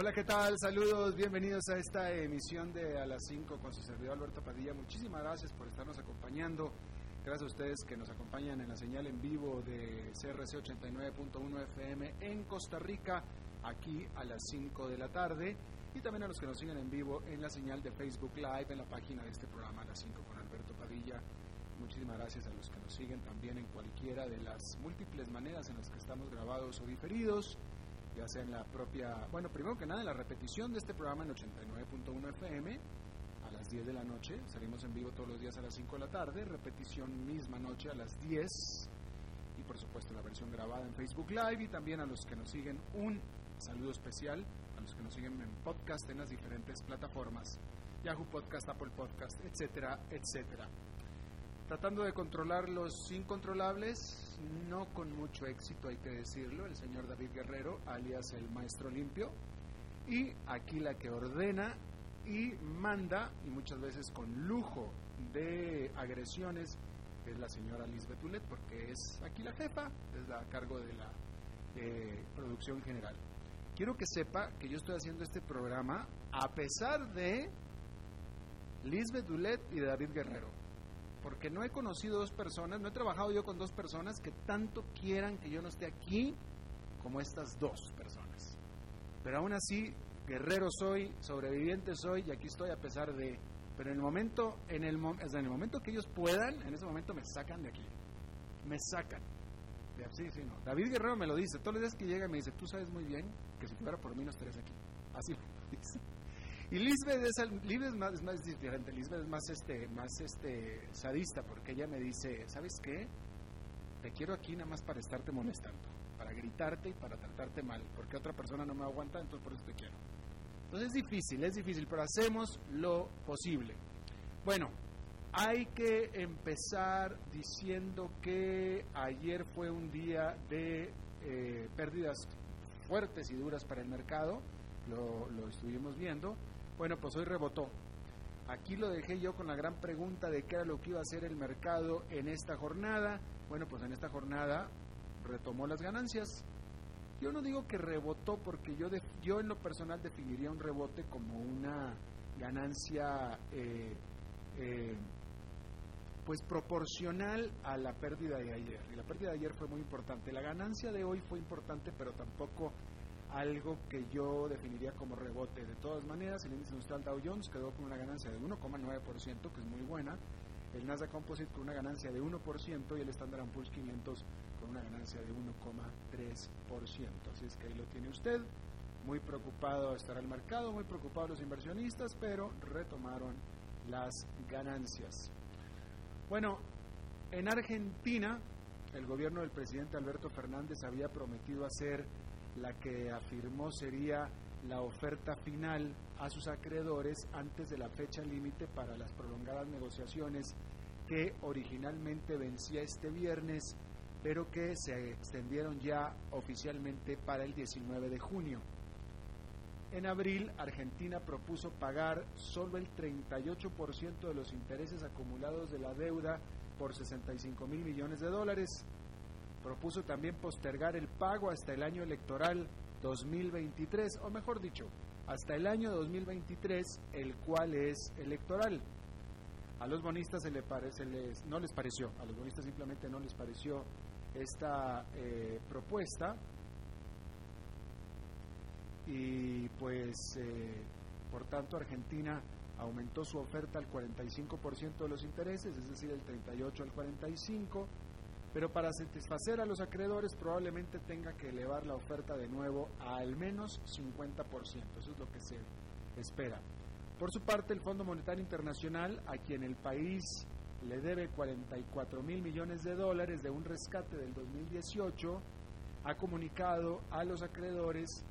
Hola, ¿qué tal? Saludos, bienvenidos a esta emisión de A las 5 con su servidor Alberto Padilla. Muchísimas gracias por estarnos acompañando. Gracias a ustedes que nos acompañan en la señal en vivo de CRC 89.1 FM en Costa Rica, aquí a las 5 de la tarde. Y también a los que nos siguen en vivo en la señal de Facebook Live, en la página de este programa, a las 5 con Alberto Padilla. Muchísimas gracias a los que nos siguen también en cualquiera de las múltiples maneras en las que estamos grabados o diferidos ya sea en la propia, bueno, primero que nada en la repetición de este programa en 89.1 FM a las 10 de la noche, salimos en vivo todos los días a las 5 de la tarde, repetición misma noche a las 10 y por supuesto la versión grabada en Facebook Live. Y también a los que nos siguen un saludo especial, a los que nos siguen en podcast en las diferentes plataformas, Yahoo Podcast, Apple Podcast, etcétera, etcétera tratando de controlar los incontrolables, no con mucho éxito hay que decirlo, el señor David Guerrero, alias el Maestro Limpio, y aquí la que ordena y manda, y muchas veces con lujo de agresiones, es la señora Lisbeth Ulet, porque es aquí la jefa, es la a cargo de la eh, producción general. Quiero que sepa que yo estoy haciendo este programa a pesar de Lisbeth Ulet y David Guerrero porque no he conocido dos personas, no he trabajado yo con dos personas que tanto quieran que yo no esté aquí como estas dos personas. Pero aún así, guerrero soy, sobreviviente soy y aquí estoy a pesar de... Pero en el momento, en el, en el momento que ellos puedan, en ese momento me sacan de aquí. Me sacan. Sí, sí, no. David Guerrero me lo dice. Todos los días que llega me dice, tú sabes muy bien que si fuera por mí no estarías aquí. Así lo dice. Y Lisbeth es, Lisbeth es más, es más diferente, Lisbeth es más este, más este sadista, porque ella me dice, ¿sabes qué? Te quiero aquí nada más para estarte molestando, para gritarte y para tratarte mal, porque otra persona no me aguanta, entonces por eso te quiero. Entonces es difícil, es difícil, pero hacemos lo posible. Bueno, hay que empezar diciendo que ayer fue un día de eh, pérdidas fuertes y duras para el mercado, lo, lo estuvimos viendo. Bueno, pues hoy rebotó. Aquí lo dejé yo con la gran pregunta de qué era lo que iba a hacer el mercado en esta jornada. Bueno, pues en esta jornada retomó las ganancias. Yo no digo que rebotó porque yo, yo en lo personal definiría un rebote como una ganancia eh, eh, pues proporcional a la pérdida de ayer. Y la pérdida de ayer fue muy importante. La ganancia de hoy fue importante, pero tampoco algo que yo definiría como rebote. De todas maneras, el índice industrial Dow Jones quedó con una ganancia de 1,9%, que es muy buena, el Nasdaq Composite con una ganancia de 1% y el Standard Poor's 500 con una ganancia de 1,3%. Así es que ahí lo tiene usted. Muy preocupado estará el mercado, muy preocupados los inversionistas, pero retomaron las ganancias. Bueno, en Argentina, el gobierno del presidente Alberto Fernández había prometido hacer la que afirmó sería la oferta final a sus acreedores antes de la fecha límite para las prolongadas negociaciones que originalmente vencía este viernes, pero que se extendieron ya oficialmente para el 19 de junio. En abril, Argentina propuso pagar solo el 38% de los intereses acumulados de la deuda por 65 mil millones de dólares. Propuso también postergar el pago hasta el año electoral 2023, o mejor dicho, hasta el año 2023, el cual es electoral. A los bonistas se parece, les, no les pareció, a los bonistas simplemente no les pareció esta eh, propuesta y pues eh, por tanto Argentina aumentó su oferta al 45% de los intereses, es decir, el 38 al 45, pero para satisfacer a los acreedores probablemente tenga que elevar la oferta de nuevo a al menos 50%, eso es lo que se espera. Por su parte, el Fondo Monetario Internacional, a quien el país le debe 44 mil millones de dólares de un rescate del 2018, ha comunicado a los acreedores,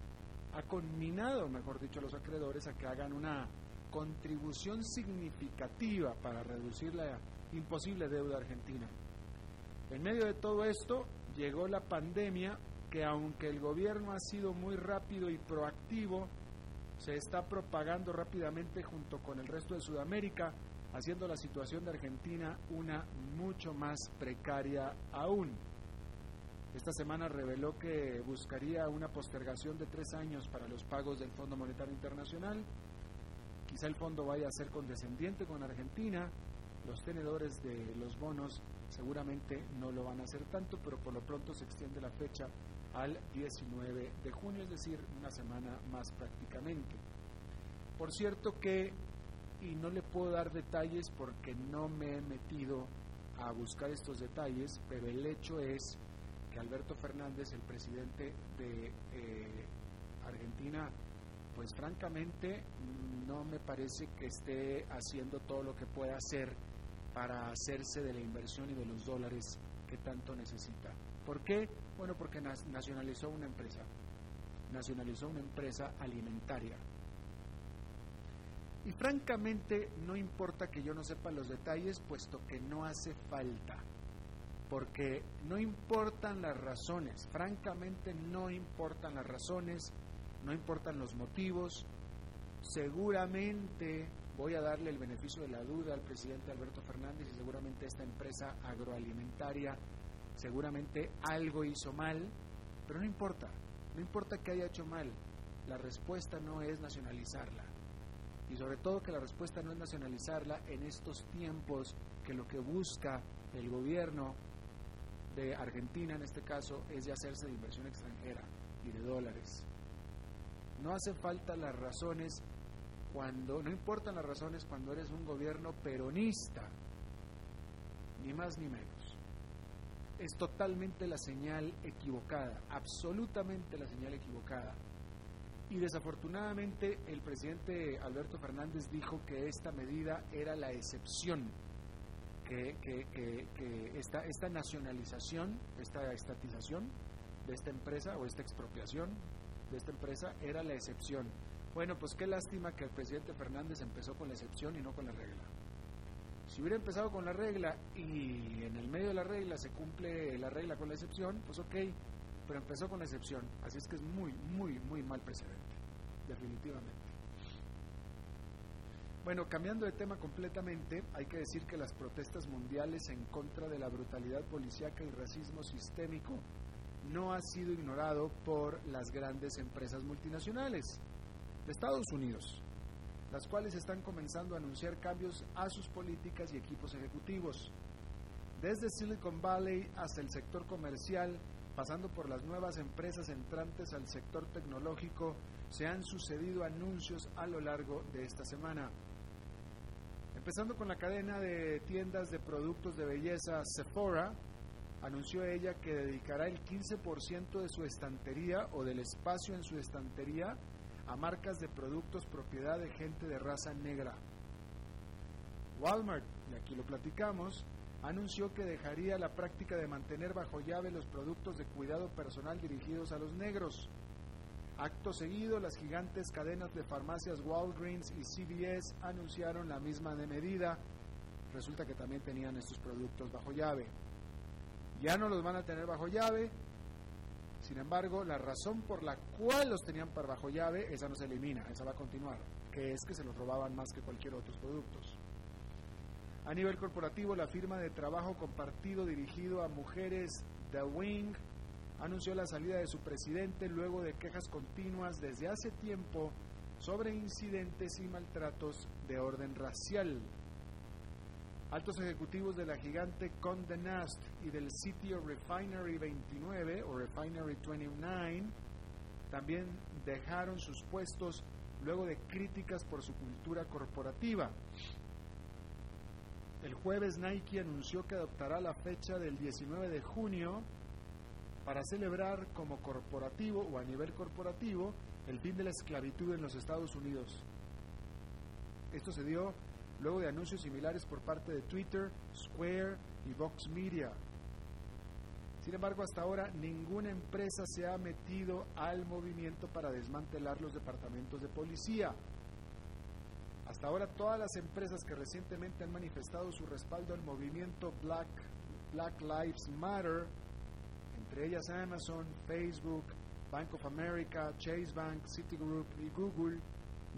ha conminado, mejor dicho, a los acreedores a que hagan una contribución significativa para reducir la imposible deuda argentina. En medio de todo esto llegó la pandemia que aunque el gobierno ha sido muy rápido y proactivo, se está propagando rápidamente junto con el resto de Sudamérica, haciendo la situación de Argentina una mucho más precaria aún. Esta semana reveló que buscaría una postergación de tres años para los pagos del Fondo Monetario Internacional. Quizá el fondo vaya a ser condescendiente con Argentina. Los tenedores de los bonos seguramente no lo van a hacer tanto, pero por lo pronto se extiende la fecha al 19 de junio, es decir, una semana más prácticamente. Por cierto que, y no le puedo dar detalles porque no me he metido a buscar estos detalles, pero el hecho es que Alberto Fernández, el presidente de eh, Argentina, pues francamente no me parece que esté haciendo todo lo que pueda hacer para hacerse de la inversión y de los dólares que tanto necesita. ¿Por qué? Bueno, porque nacionalizó una empresa, nacionalizó una empresa alimentaria. Y francamente no importa que yo no sepa los detalles, puesto que no hace falta, porque no importan las razones, francamente no importan las razones, no importan los motivos, seguramente voy a darle el beneficio de la duda al presidente Alberto Fernández y seguramente esta empresa agroalimentaria seguramente algo hizo mal, pero no importa, no importa que haya hecho mal, la respuesta no es nacionalizarla. Y sobre todo que la respuesta no es nacionalizarla en estos tiempos que lo que busca el gobierno de Argentina en este caso es de hacerse de inversión extranjera y de dólares. No hace falta las razones cuando, no importan las razones cuando eres un gobierno peronista, ni más ni menos es totalmente la señal equivocada, absolutamente la señal equivocada. Y desafortunadamente el presidente Alberto Fernández dijo que esta medida era la excepción, que, esta, esta nacionalización, esta estatización de esta empresa o esta expropiación de esta empresa era la excepción. Bueno, pues qué lástima que el presidente Fernández empezó con la excepción y no con la regla. Si hubiera empezado con la regla y en el medio de la regla se cumple la regla con la excepción, pues ok, pero empezó con la excepción. Así es que es muy, muy, muy mal precedente, definitivamente. Bueno, cambiando de tema completamente, hay que decir que las protestas mundiales en contra de la brutalidad policíaca y racismo sistémico no ha sido ignorado por las grandes empresas multinacionales de Estados Unidos, las cuales están comenzando a anunciar cambios a sus políticas y equipos ejecutivos. Desde Silicon Valley hasta el sector comercial, pasando por las nuevas empresas entrantes al sector tecnológico, se han sucedido anuncios a lo largo de esta semana. Empezando con la cadena de tiendas de productos de belleza Sephora, anunció ella que dedicará el 15% de su estantería o del espacio en su estantería a marcas de productos propiedad de gente de raza negra. Walmart, y aquí lo platicamos, anunció que dejaría la práctica de mantener bajo llave los productos de cuidado personal dirigidos a los negros. Acto seguido, las gigantes cadenas de farmacias Walgreens y CVS anunciaron la misma de medida. Resulta que también tenían estos productos bajo llave. Ya no los van a tener bajo llave, Sin embargo, la razón por la cual los tenían para bajo llave, esa no se elimina, esa va a continuar, que es que se los robaban más que cualquier otro productos. A nivel corporativo, la firma de trabajo compartido dirigido a mujeres The Wing anunció la salida de su presidente luego de quejas continuas desde hace tiempo sobre incidentes y maltratos de orden racial. Altos ejecutivos de la gigante Condé Nast y del sitio Refinery 29 o Refinery 29 también dejaron sus puestos luego de críticas por su cultura corporativa. El jueves Nike anunció que adoptará la fecha del 19 de junio para celebrar como corporativo o a nivel corporativo el fin de la esclavitud en los Estados Unidos. Esto se dio luego de anuncios similares por parte de Twitter, Square y Vox Media. Sin embargo, hasta ahora ninguna empresa se ha metido al movimiento para desmantelar los departamentos de policía. Hasta ahora todas las empresas que recientemente han manifestado su respaldo al movimiento Black, Lives Matter, entre ellas Amazon, Facebook, Bank of America, Chase Bank, Citigroup y Google,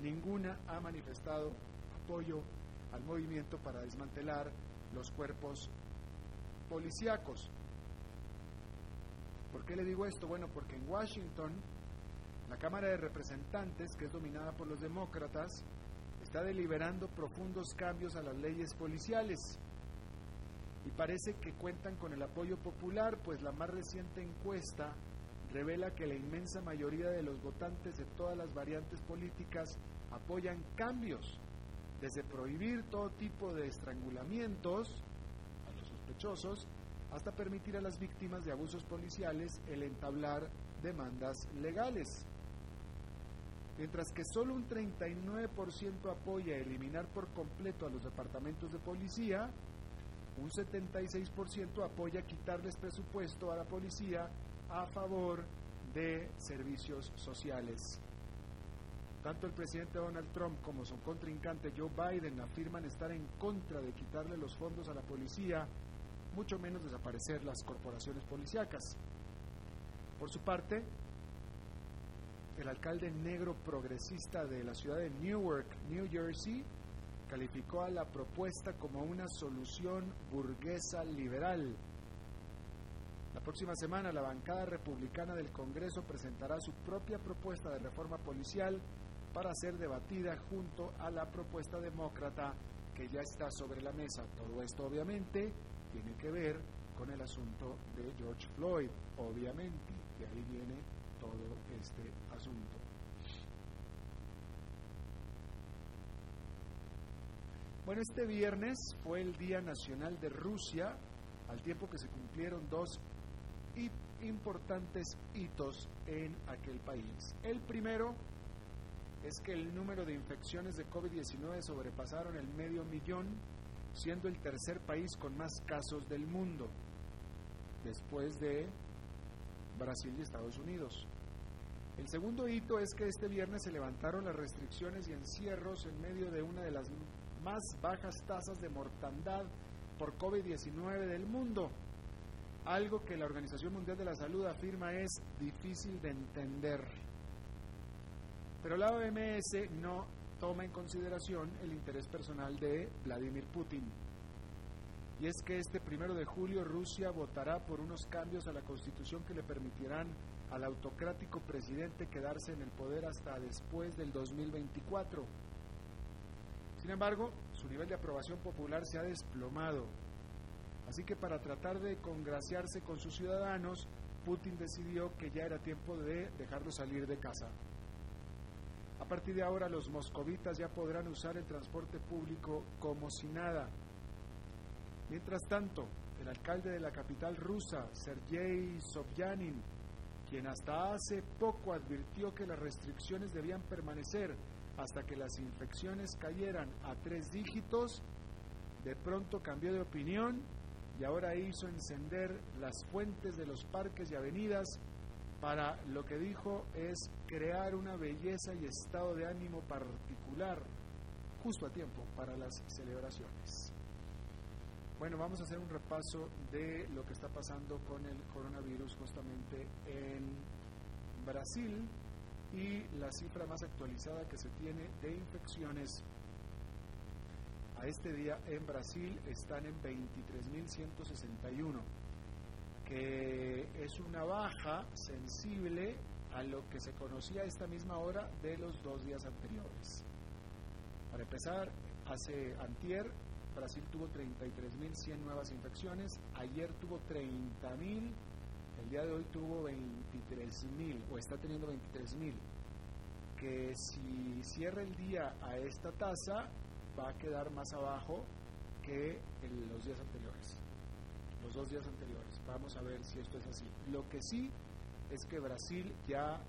ninguna ha manifestado apoyo al movimiento para desmantelar los cuerpos policíacos. ¿Por qué le digo esto? Bueno, porque en Washington la Cámara de Representantes, que es dominada por los demócratas, está deliberando profundos cambios a las leyes policiales y parece que cuentan con el apoyo popular, pues la más reciente encuesta revela que la inmensa mayoría de los votantes de todas las variantes políticas apoyan cambios, desde prohibir todo tipo de estrangulamientos a los sospechosos hasta permitir a las víctimas de abusos policiales el entablar demandas legales. Mientras que solo un 39% apoya eliminar por completo a los departamentos de policía, un 76% apoya quitarles presupuesto a la policía a favor de servicios sociales. Tanto el presidente Donald Trump como su contrincante Joe Biden afirman estar en contra de quitarle los fondos a la policía, mucho menos desaparecer las corporaciones policíacas. Por su parte, el alcalde negro progresista de la ciudad de Newark, New Jersey, calificó a la propuesta como una solución burguesa liberal. La próxima semana la bancada republicana del Congreso presentará su propia propuesta de reforma policial para ser debatida junto a la propuesta demócrata que ya está sobre la mesa. Todo esto obviamente tiene que ver con el asunto de George Floyd, obviamente, y ahí viene todo este asunto. Bueno, este viernes fue el Día Nacional de Rusia, al tiempo que se cumplieron dos importantes hitos en aquel país. El primero es que el número de infecciones de COVID-19 sobrepasaron el medio millón, siendo el tercer país con más casos del mundo, después de Brasil y Estados Unidos. El segundo hito es que este viernes se levantaron las restricciones y encierros en medio de una de las más bajas tasas de mortandad por COVID-19 del mundo, algo que la Organización Mundial de la Salud afirma es difícil de entender. Pero la OMS no toma en consideración el interés personal de Vladimir Putin. Y es que este primero de julio Rusia votará por unos cambios a la constitución que le permitirán al autocrático presidente quedarse en el poder hasta después del 2024. Sin embargo, su nivel de aprobación popular se ha desplomado. Así que para tratar de congraciarse con sus ciudadanos, Putin decidió que ya era tiempo de dejarlo salir de casa. A partir de ahora los moscovitas ya podrán usar el transporte público como si nada. Mientras tanto, el alcalde de la capital rusa, Sergei Sobyanin, quien hasta hace poco advirtió que las restricciones debían permanecer hasta que las infecciones cayeran a tres dígitos, de pronto cambió de opinión y ahora hizo encender las fuentes de los parques y avenidas para lo que dijo es crear una belleza y estado de ánimo particular justo a tiempo para las celebraciones. Bueno, vamos a hacer un repaso de lo que está pasando con el coronavirus justamente en Brasil y la cifra más actualizada que se tiene de infecciones a este día en Brasil están en 23.161, que es una baja sensible a lo que se conocía esta misma hora de los dos días anteriores. Para empezar, hace antier Brasil tuvo 33.100 nuevas infecciones, ayer tuvo 30.000, el día de hoy tuvo 23.000 o está teniendo 23.000, que si cierra el día a esta tasa va a quedar más abajo que en los días anteriores, los dos días anteriores. Vamos a ver si esto es así. Lo que sí es que Brasil ya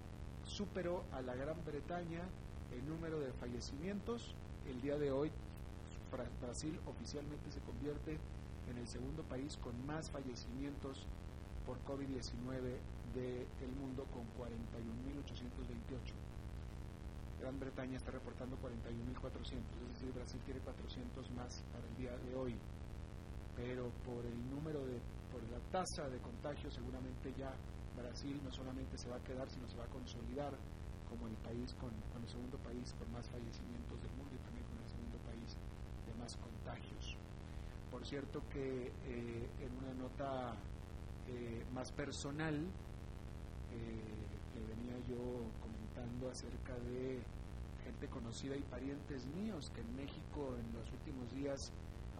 superó a la Gran Bretaña el número de fallecimientos. El día de hoy Brasil oficialmente se convierte en el segundo país con más fallecimientos por COVID-19 del mundo con 41.828. Gran Bretaña está reportando 41.400, es decir, Brasil tiene 400 más para el día de hoy. Pero por el número de, por la tasa de contagio, seguramente ya Brasil no solamente se va a quedar, sino se va a consolidar como el país con, el segundo país con más fallecimientos del mundo y también con el segundo país de más contagios. Por cierto que eh, en una nota eh, más personal eh, le venía yo comentando acerca de gente conocida y parientes míos que en México en los últimos días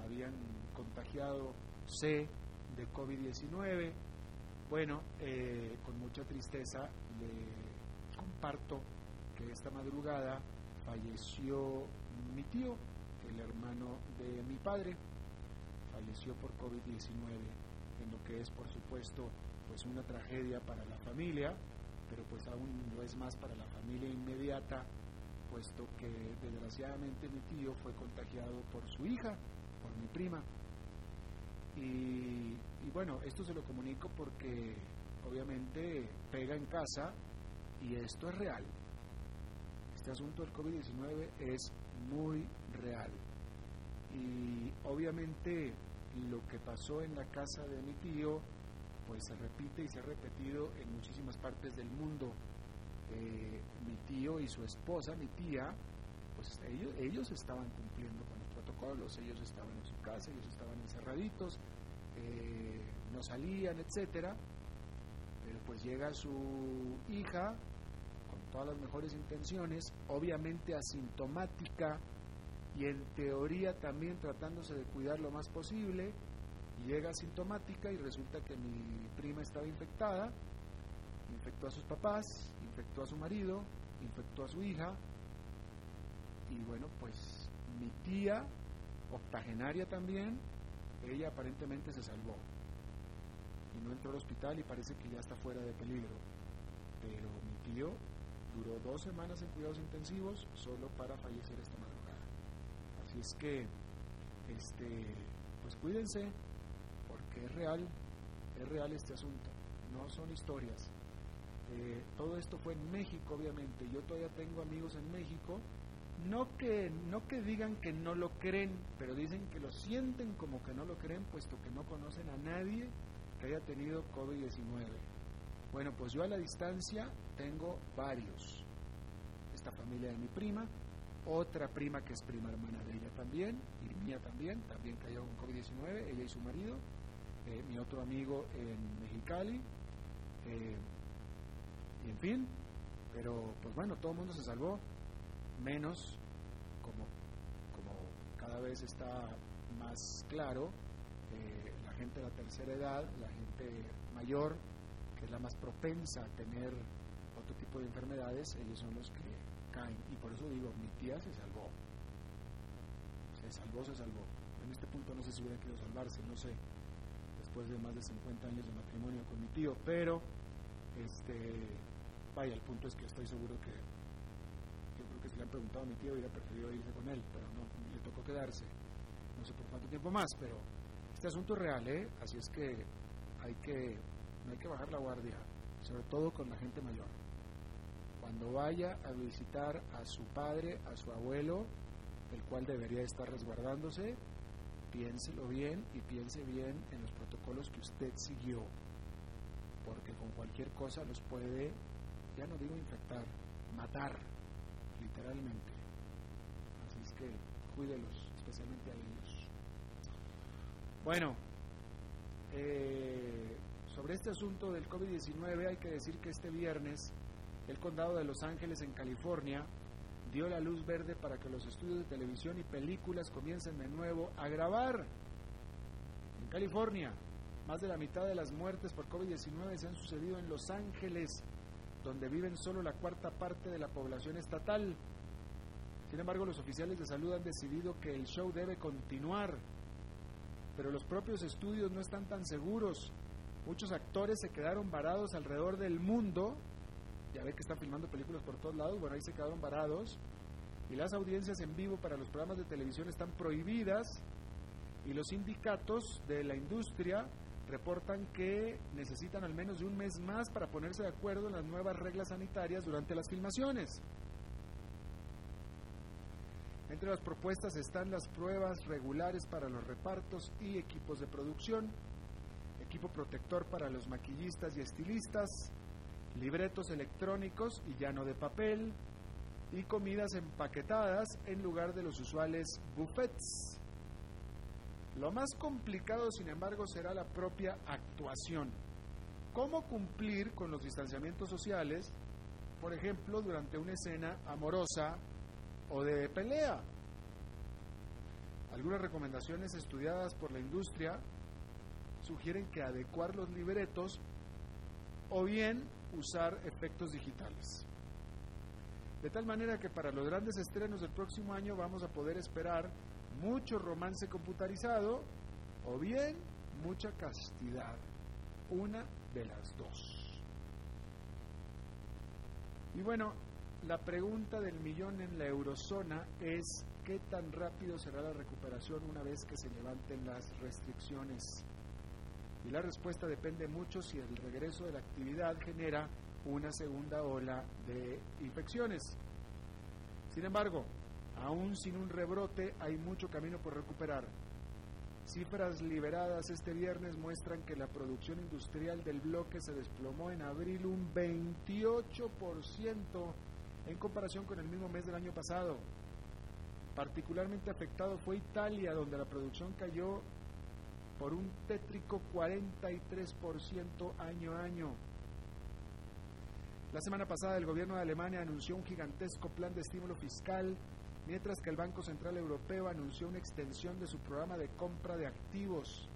habían contagiado C de COVID-19 bueno, eh, con mucha tristeza le comparto que esta madrugada falleció mi tío, el hermano de mi padre, falleció por COVID-19, en lo que es por supuesto pues una tragedia para la familia, pero pues aún no es más para la familia inmediata, puesto que desgraciadamente mi tío fue contagiado por su hija, por mi prima, y, bueno, esto se lo comunico porque obviamente pega en casa y esto es real. Este asunto del COVID-19 es muy real. Y obviamente lo que pasó en la casa de mi tío, pues se repite y se ha repetido en muchísimas partes del mundo. Eh, mi tío y su esposa, mi tía, pues ellos, ellos estaban cumpliendo con protocolos, ellos estaban casa, ellos estaban encerraditos, eh, no salían, etcétera, pero pues llega su hija con todas las mejores intenciones, obviamente asintomática y en teoría también tratándose de cuidar lo más posible, llega asintomática y resulta que mi prima estaba infectada, infectó a sus papás, infectó a su marido, infectó a su hija, y bueno, pues mi tía, octogenaria también, ella aparentemente se salvó y no entró al hospital y parece que ya está fuera de peligro. Pero mi tío duró dos semanas en cuidados intensivos solo para fallecer esta madrugada. Así es que, este, pues cuídense, porque es real, es real este asunto, no son historias. Eh, todo esto fue en México, obviamente. Yo todavía tengo amigos en México no que, no que digan que no lo creen, pero dicen que lo sienten como que no lo creen, puesto que no conocen a nadie que haya tenido COVID-19. Bueno, pues yo a la distancia tengo varios. Esta familia de mi prima, otra prima que es prima hermana de ella también, y mía también, también cayó con COVID-19, ella y su marido, eh, mi otro amigo en Mexicali, eh, y en fin, pero pues bueno, todo el mundo se salvó menos, como, como cada vez está más claro, eh, la gente de la tercera edad, la gente mayor, que es la más propensa a tener otro tipo de enfermedades, ellos son los que caen. Y por eso digo, mi tía se salvó. Se salvó, se salvó. En este punto no sé si hubiera querido salvarse, no sé, después de más de 50 años de matrimonio con mi tío, pero este vaya, el punto es que estoy seguro que preguntado a mi tío, hubiera preferido irse con él, pero no, le tocó quedarse. No sé por cuánto tiempo más, pero este asunto es real, ¿eh? Así es que hay que, no hay que bajar la guardia, sobre todo con la gente mayor. Cuando vaya a visitar a su padre, a su abuelo, el cual debería estar resguardándose, piénselo bien y piense bien en los protocolos que usted siguió, porque con cualquier cosa los puede, ya no digo infectar, matar, literalmente. Así es que cuídelos, especialmente a ellos. Bueno, eh, sobre este asunto del COVID-19 hay que decir que este viernes el condado de Los Ángeles en California dio la luz verde para que los estudios de televisión y películas comiencen de nuevo a grabar. En California, más de la mitad de las muertes por COVID-19 se han sucedido en Los Ángeles, donde viven solo la cuarta parte de la población estatal. Sin embargo, los oficiales de salud han decidido que el show debe continuar, pero los propios estudios no están tan seguros. Muchos actores se quedaron varados alrededor del mundo ya ve que están filmando películas por todos lados, bueno, ahí se quedaron varados. Y las audiencias en vivo para los programas de televisión están prohibidas. Y los sindicatos de la industria reportan que necesitan al menos de un mes más para ponerse de acuerdo en las nuevas reglas sanitarias durante las filmaciones. Entre las propuestas están las pruebas regulares para los repartos y equipos de producción, equipo protector para los maquillistas y estilistas, libretos electrónicos y llano de papel y comidas empaquetadas en lugar de los usuales buffets. Lo más complicado, sin embargo, será la propia actuación. ¿Cómo cumplir con los distanciamientos sociales, por ejemplo, durante una escena amorosa o de pelea? Algunas recomendaciones estudiadas por la industria sugieren que adecuar los libretos o bien usar efectos digitales. De tal manera que para los grandes estrenos del próximo año vamos a poder esperar mucho romance computarizado o bien mucha castidad. Una de las dos. Y bueno, la pregunta del millón en la eurozona es qué tan rápido será la recuperación una vez que se levanten las restricciones y la respuesta depende mucho si el regreso de la actividad genera una segunda ola de infecciones. Sin embargo, aún sin un rebrote hay mucho camino por recuperar. Cifras liberadas este viernes muestran que la producción industrial del bloque se desplomó en abril un 28% en comparación con el mismo mes del año pasado. Particularmente afectado fue Italia, donde la producción cayó por un tétrico 43% año a año. La semana pasada el gobierno de Alemania anunció un gigantesco plan de estímulo fiscal, mientras que el Banco Central Europeo anunció una extensión de su programa de compra de activos.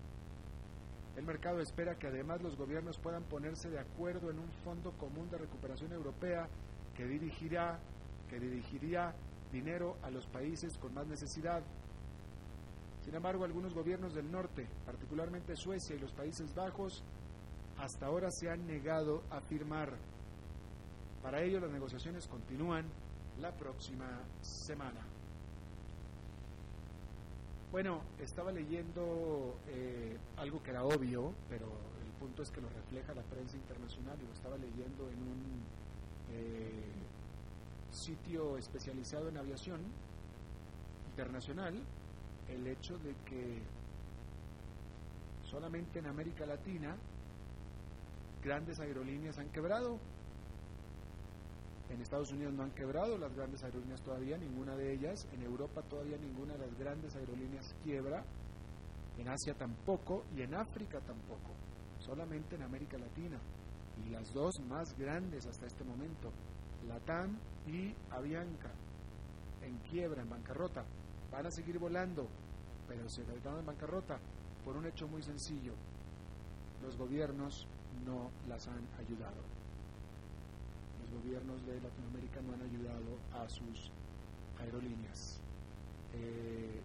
El mercado espera que además los gobiernos puedan ponerse de acuerdo en un fondo común de recuperación europea que dirigirá, que dirigiría dinero a los países con más necesidad. Sin embargo, algunos gobiernos del norte, particularmente Suecia y los Países Bajos, hasta ahora se han negado a firmar. Para ello, las negociaciones continúan la próxima semana. Bueno, estaba leyendo eh, algo que era obvio, pero el punto es que lo refleja la prensa internacional y lo estaba leyendo en un eh, sitio especializado en aviación internacional el hecho de que solamente en América Latina grandes aerolíneas han quebrado. En Estados Unidos no han quebrado las grandes aerolíneas todavía, ninguna de ellas. En Europa todavía ninguna de las grandes aerolíneas quiebra. En Asia tampoco y en África tampoco. Solamente en América Latina. Y las dos más grandes hasta este momento, Latam y Avianca, en quiebra, en bancarrota van a seguir volando, pero se declararon en bancarrota por un hecho muy sencillo. Los gobiernos no las han ayudado. Gobiernos de Latinoamérica no han ayudado a sus aerolíneas. Eh,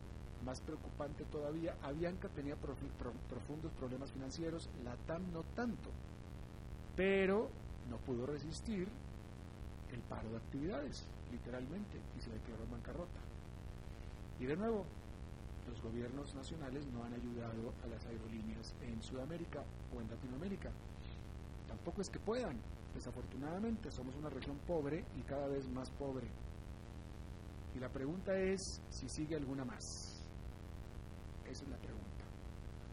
más preocupante todavía, Avianca tenía profundos problemas financieros, la TAM no tanto, pero no pudo resistir el paro de actividades, literalmente, y se declaró en bancarrota. Y de nuevo, los gobiernos nacionales no han ayudado a las aerolíneas en Sudamérica o en Latinoamérica. Tampoco es que puedan. Desafortunadamente somos una región pobre y cada vez más pobre. Y la pregunta es si sigue alguna más. Esa es la pregunta.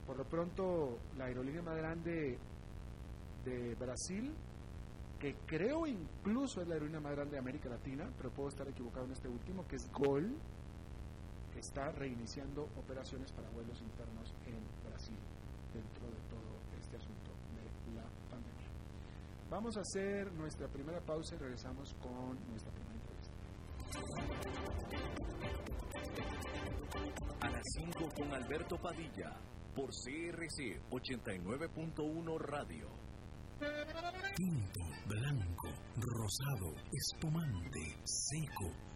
Por lo pronto, la aerolínea más grande de Brasil, que creo incluso es la aerolínea más grande de América Latina, pero puedo estar equivocado en este último, que es Gol, está reiniciando operaciones para vuelos internos en Brasil dentro de todo este asunto. Vamos a hacer nuestra primera pausa y regresamos con nuestra primera entrevista. A las 5 con Alberto Padilla por CRC 89.1 Radio. Tinto, blanco, rosado, espumante, seco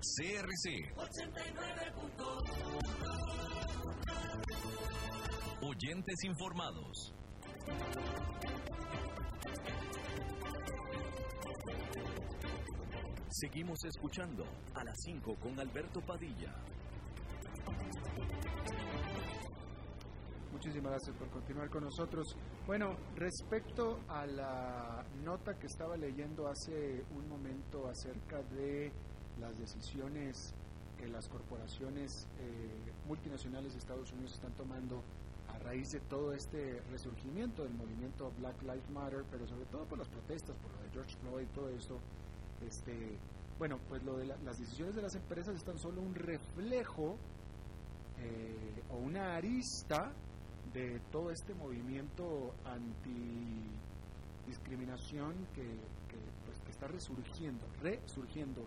CRC 89.1 Oyentes informados. Seguimos escuchando a las 5 con Alberto Padilla. Muchísimas gracias por continuar con nosotros. Bueno, respecto a la nota que estaba leyendo hace un momento acerca de las decisiones que las corporaciones eh, multinacionales de Estados Unidos están tomando a raíz de todo este resurgimiento del movimiento Black Lives Matter, pero sobre todo por las protestas, por lo de George Floyd y todo eso. Este, bueno, pues lo de las decisiones de las empresas están solo un reflejo eh, o una arista de todo este movimiento anti discriminación que, que, pues, que está resurgiendo, resurgiendo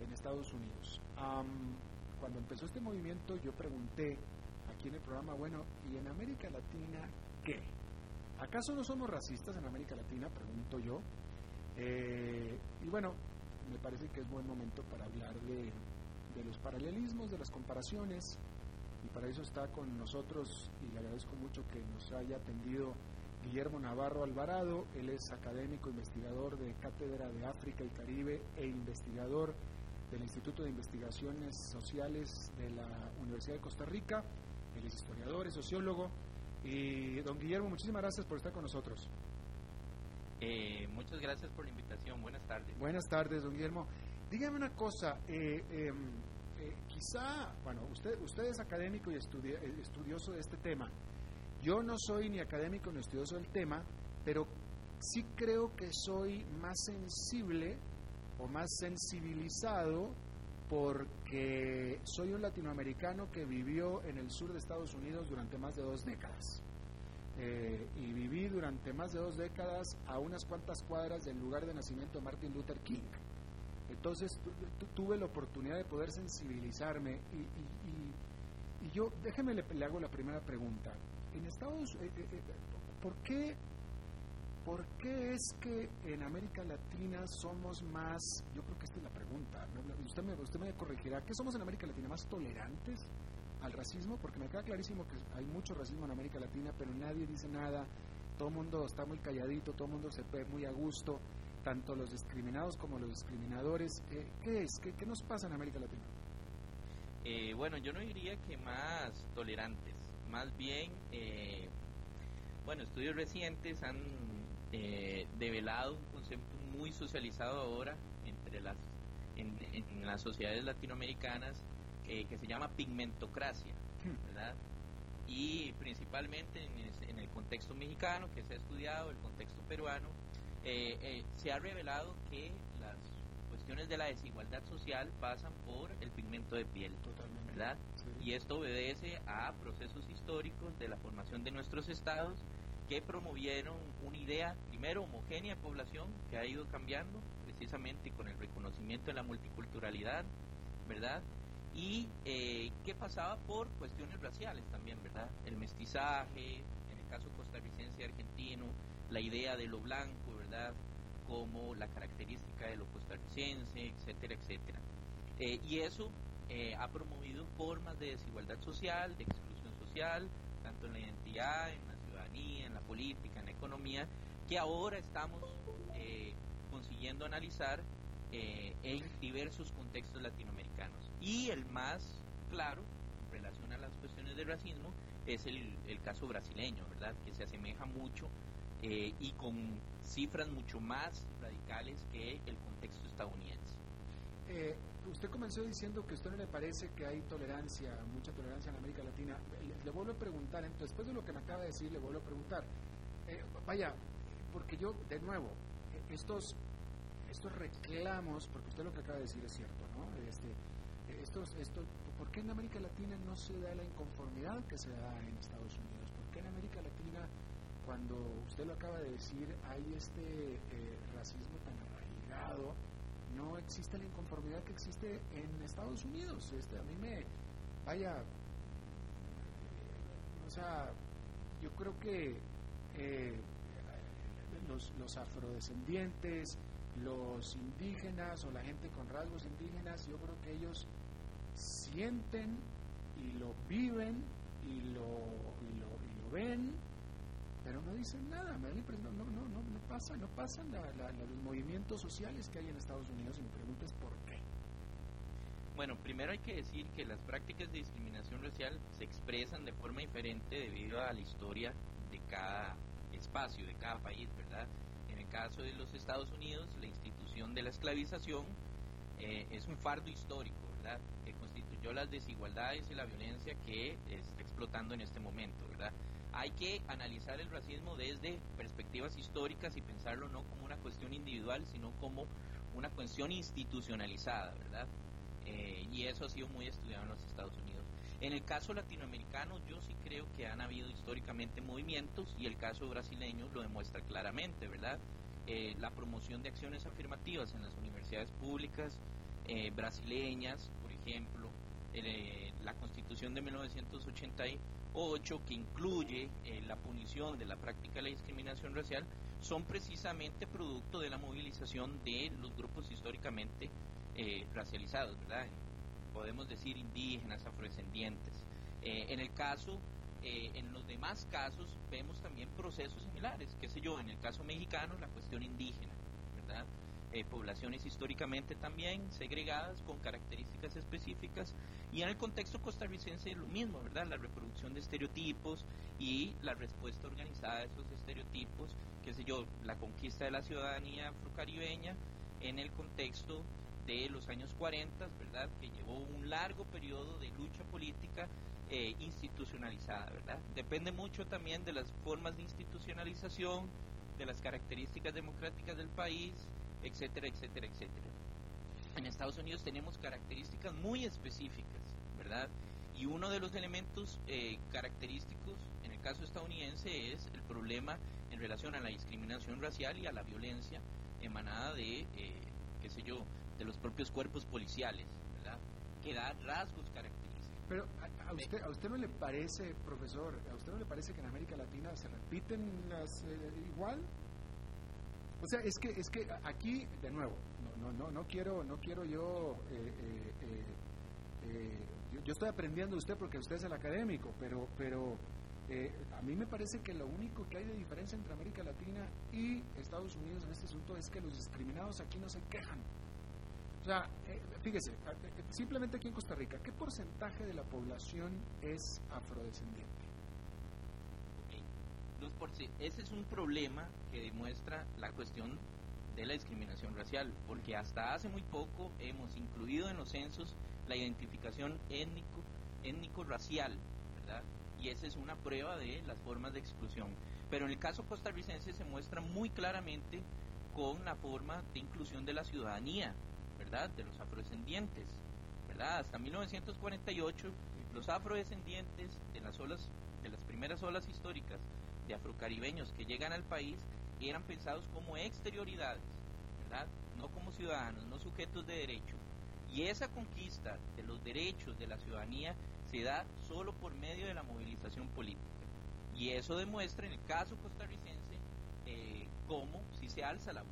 en Estados Unidos. cuando empezó este movimiento yo pregunté aquí en el programa, bueno, ¿y en América Latina qué? ¿Acaso no somos racistas en América Latina? Pregunto yo. Eh, y bueno, me parece que es buen momento para hablar de, de los paralelismos, de las comparaciones, y para eso está con nosotros, y le agradezco mucho que nos haya atendido Guillermo Navarro Alvarado, él es académico, investigador de Cátedra de África y Caribe e investigador del Instituto de Investigaciones Sociales de la Universidad de Costa Rica. Él es historiador, es sociólogo. Y don Guillermo, muchísimas gracias por estar con nosotros. Eh, muchas gracias por la invitación. Buenas tardes. Buenas tardes, don Guillermo. Dígame una cosa, eh, em, eh, quizá, bueno, usted, usted es académico y estudioso de este tema. Yo no soy ni académico ni estudioso del tema, pero sí creo que soy más sensible o más sensibilizado porque soy un latinoamericano que vivió en el sur de Estados Unidos durante más de dos décadas. Eh, y viví durante más de dos décadas a unas cuantas cuadras del lugar de nacimiento de Martin Luther King. Entonces tuve la oportunidad de poder sensibilizarme y, yo, déjeme le, hago la primera pregunta. En Estados eh, eh, ¿por qué ¿Por qué es que en América Latina somos más, yo creo que esta es la pregunta, usted, me, usted me corregirá, ¿qué somos en América Latina más tolerantes al racismo? Porque me queda clarísimo que hay mucho racismo en América Latina, pero nadie dice nada, todo el mundo está muy calladito, todo el mundo se ve muy a gusto, tanto los discriminados como los discriminadores. Eh, ¿Qué es? ¿Qué, nos pasa en América Latina? Eh, bueno, yo no diría que más tolerantes, más bien, eh, bueno, estudios recientes han eh, develado un concepto muy socializado ahora entre las en, las sociedades latinoamericanas eh, que se llama pigmentocracia, hmm. ¿verdad? Y principalmente en, el contexto mexicano que se ha estudiado, el contexto peruano, eh, se ha revelado que las cuestiones de la desigualdad social pasan por el pigmento de piel, ¿verdad? Y esto obedece a procesos históricos de la formación de nuestros estados que promovieron una idea, primero, homogénea de población, que ha ido cambiando precisamente con el reconocimiento de la multiculturalidad, ¿verdad? Y eh, que pasaba por cuestiones raciales también, ¿verdad? El mestizaje, en el caso costarricense y argentino, la idea de lo blanco, ¿verdad? Como la característica de lo costarricense, etcétera, etcétera. Eh, y eso eh, ha promovido formas de desigualdad social, de exclusión social, tanto en la identidad, en la en la política, en la economía, que ahora estamos eh, consiguiendo analizar eh, en diversos contextos latinoamericanos. Y el más claro, en relación a las cuestiones del racismo, es el, el caso brasileño, ¿verdad? Que se asemeja mucho eh, y con cifras mucho más radicales que el contexto estadounidense. Eh, usted comenzó diciendo que a usted no le parece que hay tolerancia, mucha tolerancia en América Latina. Le, vuelvo a preguntar, después de lo que me acaba de decir, le vuelvo a preguntar. Eh, vaya, porque yo, de nuevo, eh, estos, estos reclamos, porque usted lo que acaba de decir es cierto, ¿no? Este, estos, estos, ¿Por qué en América Latina no se da la inconformidad que se da en Estados Unidos? ¿Por qué en América Latina, cuando usted lo acaba de decir, hay este eh, racismo tan arraigado? No existe la inconformidad que existe en Estados Unidos. Este, a mí me, vaya, o sea, yo creo que eh, los, los afrodescendientes, los indígenas o la gente con rasgos indígenas, yo creo que ellos sienten y lo viven y lo, y lo, y lo ven, pero no dicen nada, me da la impresión, no, no, no, no pasa, no pasan la, los movimientos sociales que hay en Estados Unidos y me pregunto es por qué. Bueno, primero hay que decir que las prácticas de discriminación racial se expresan de forma diferente debido a la historia de cada espacio, de cada país, ¿verdad? En el caso de los Estados Unidos, la institución de la esclavización eh, es un fardo histórico, ¿verdad? Que constituyó las desigualdades y la violencia que está explotando en este momento, ¿verdad? Hay que analizar el racismo desde perspectivas históricas y pensarlo no como una cuestión individual, sino como una cuestión institucionalizada, ¿verdad? Eh, y eso ha sido muy estudiado en los Estados Unidos. En el caso latinoamericano, yo sí creo que han habido históricamente movimientos y el caso brasileño lo demuestra claramente, ¿verdad? Eh, la promoción de acciones afirmativas en las universidades públicas eh, brasileñas, por ejemplo, eh, la constitución de 1988 que incluye eh, la punición de la práctica de la discriminación racial, son precisamente producto de la movilización de los grupos históricamente eh, racializados, ¿verdad? Podemos decir indígenas, afrodescendientes. Eh, en el caso, en los demás casos, vemos también procesos similares, qué sé yo, en el caso mexicano, la cuestión indígena, ¿verdad? Eh, poblaciones históricamente también segregadas con características específicas y en el contexto costarricense lo mismo, ¿verdad? La reproducción de estereotipos y la respuesta organizada a esos estereotipos, qué sé yo, la conquista de la ciudadanía afrocaribeña en el contexto de los años 40, ¿verdad? Que llevó un largo periodo de lucha política eh, institucionalizada, ¿verdad? Depende mucho también de las formas de institucionalización, de las características democráticas del país, etcétera, etcétera, etcétera. En Estados Unidos tenemos características muy específicas, ¿verdad? Y uno de los elementos eh, característicos en el caso estadounidense es el problema en relación a la discriminación racial y a la violencia emanada de, eh, qué sé yo, de los propios cuerpos policiales, ¿verdad? Que da rasgos característicos. Pero a, usted, a usted no le parece, profesor, a usted no le parece que en América Latina se repiten las eh, igual? O sea, es que es que aquí de nuevo, no no no, no quiero no quiero yo, eh, eh, eh, eh, yo yo estoy aprendiendo de usted porque usted es el académico, pero pero a mí me parece que lo único que hay de diferencia entre América Latina y Estados Unidos en este asunto es que los discriminados aquí no se quejan. O sea, fíjese, simplemente aquí en Costa Rica, ¿qué porcentaje de la población es afrodescendiente? Por. Ese es un problema que demuestra la cuestión de la discriminación racial, porque hasta hace muy poco hemos incluido en los censos la identificación étnico, étnico-racial. Y esa es una prueba de las formas de exclusión. Pero en el caso costarricense se muestra muy claramente con la forma de inclusión de la ciudadanía. De los afrodescendientes. Hasta 1948 los afrodescendientes de las olas, de las primeras olas históricas de afrocaribeños que llegan al país eran pensados como exterioridades, ¿verdad? No como ciudadanos, no sujetos de derecho. Y esa conquista de los derechos de la ciudadanía se da solo por medio de la movilización política. Y eso demuestra en el caso costarricense eh, cómo si se alza la voz.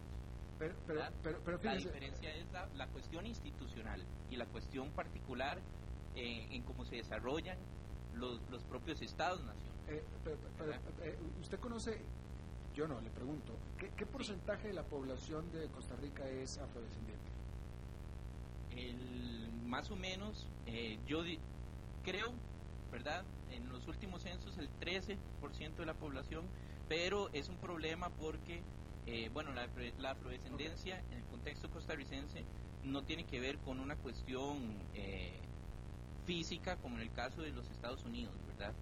Pero, pero, ¿verdad? pero, pero la diferencia es la, la cuestión institucional y la cuestión particular eh, en cómo se desarrollan los, los propios estados-nación. Eh, eh, usted conoce, yo no, le pregunto, ¿qué, porcentaje de la población de Costa Rica es afrodescendiente? El, más o menos, eh, yo creo, ¿verdad? En los últimos censos el 13% de la población, pero es un problema porque, bueno, la, la afrodescendencia en el contexto costarricense no tiene que ver con una cuestión física como en el caso de los Estados Unidos, ¿verdad?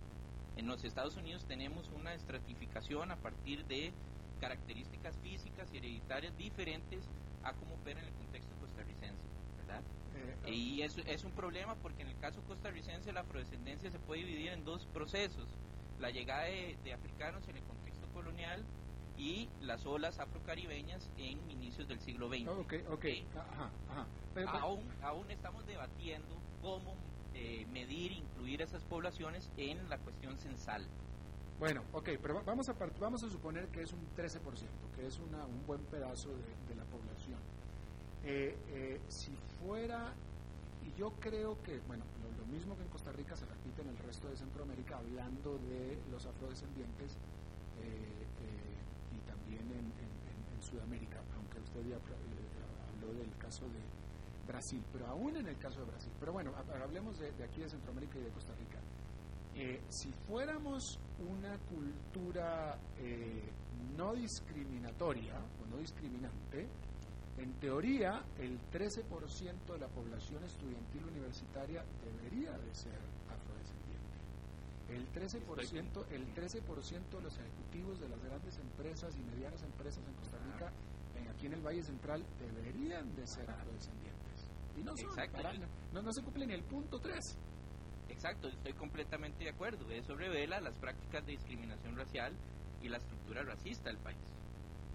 En los Estados Unidos tenemos una estratificación a partir de características físicas y hereditarias diferentes a como opera en el contexto costarricense, ¿verdad? Eh, y eso es un problema porque en el caso costarricense la afrodescendencia se puede dividir en dos procesos, la llegada de, africanos en el contexto colonial y las olas afrocaribeñas en inicios del siglo XX. ok, ok. Ajá, ajá. aún, aún estamos debatiendo cómo eh, medir, incluir esas poblaciones en la cuestión censal. Bueno, ok, pero vamos a, vamos a suponer que es un 13%, que es una, un buen pedazo de, la población. Eh, eh, si fuera, y yo creo que, bueno, lo, mismo que en Costa Rica se repite en el resto de Centroamérica, hablando de los afrodescendientes y también en, en, Sudamérica, aunque usted ya habló del caso de, Brasil, pero aún en el caso de Brasil. Pero bueno, hablemos de, aquí de Centroamérica y de Costa Rica. Eh, si fuéramos una cultura eh, no discriminatoria o no discriminante, en teoría el 13% de la población estudiantil universitaria debería de ser afrodescendiente. El 13%, el 13 de los ejecutivos de las grandes empresas y medianas empresas en Costa Rica, en, aquí en el Valle Central, deberían de ser afrodescendientes. Y no, no, no se cumple ni el punto 3. Exacto, estoy completamente de acuerdo. Eso revela las prácticas de discriminación racial y la estructura racista del país.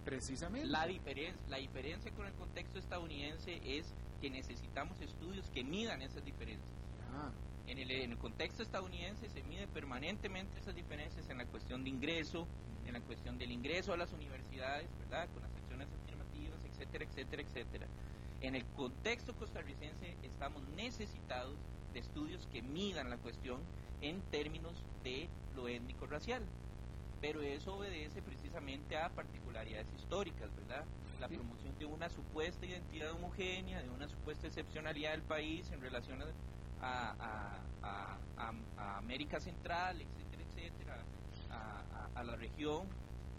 Precisamente. La, diferencia, la diferencia con el contexto estadounidense es que necesitamos estudios que midan esas diferencias. Ah. En, el, en el contexto estadounidense se mide permanentemente esas diferencias en la cuestión de ingreso, en la cuestión del ingreso a las universidades, ¿verdad? Con las secciones afirmativas, etcétera, etcétera, etcétera. En el contexto costarricense estamos necesitados de estudios que midan la cuestión en términos de lo étnico-racial. Pero eso obedece precisamente a particularidades históricas, ¿verdad? La promoción de una supuesta identidad homogénea, de una supuesta excepcionalidad del país en relación a, América Central, etcétera, etcétera, a la región,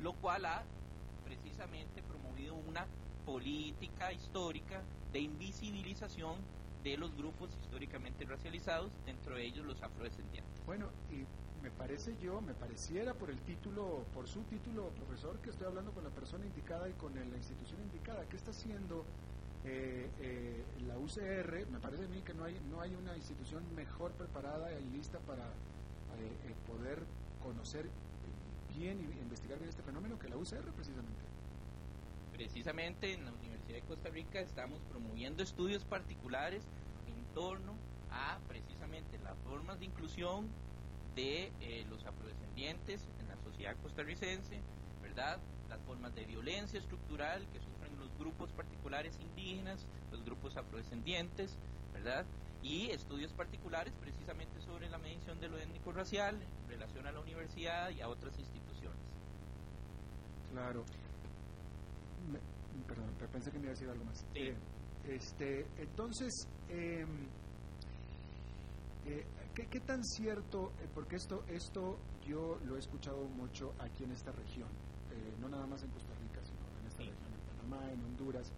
lo cual ha precisamente promovido una política histórica de invisibilización de los grupos históricamente racializados, dentro de ellos los afrodescendientes. Bueno, y me parece yo, me pareciera por el título, por su título, profesor, que estoy hablando con la persona indicada y con la institución indicada. ¿Qué está haciendo eh, eh, la UCR? Me parece a mí que no hay, no hay una institución mejor preparada y lista para eh, poder conocer bien y investigar bien este fenómeno que la UCR precisamente precisamente en la Universidad de Costa Rica estamos promoviendo estudios particulares en torno a precisamente las formas de inclusión de eh, los afrodescendientes en la sociedad costarricense, ¿verdad? Las formas de violencia estructural que sufren los grupos particulares indígenas, los grupos afrodescendientes, ¿verdad? Y estudios particulares precisamente sobre la medición de lo étnico-racial en relación a la universidad y a otras instituciones. Claro perdón, pensé que me iba a decir algo más. Eh, este, entonces, em, eh, ¿qué, tan cierto? Eh, porque esto, esto yo lo he escuchado mucho aquí en esta región, no nada más en Costa Rica, sino en esta región, en Panamá, en Honduras,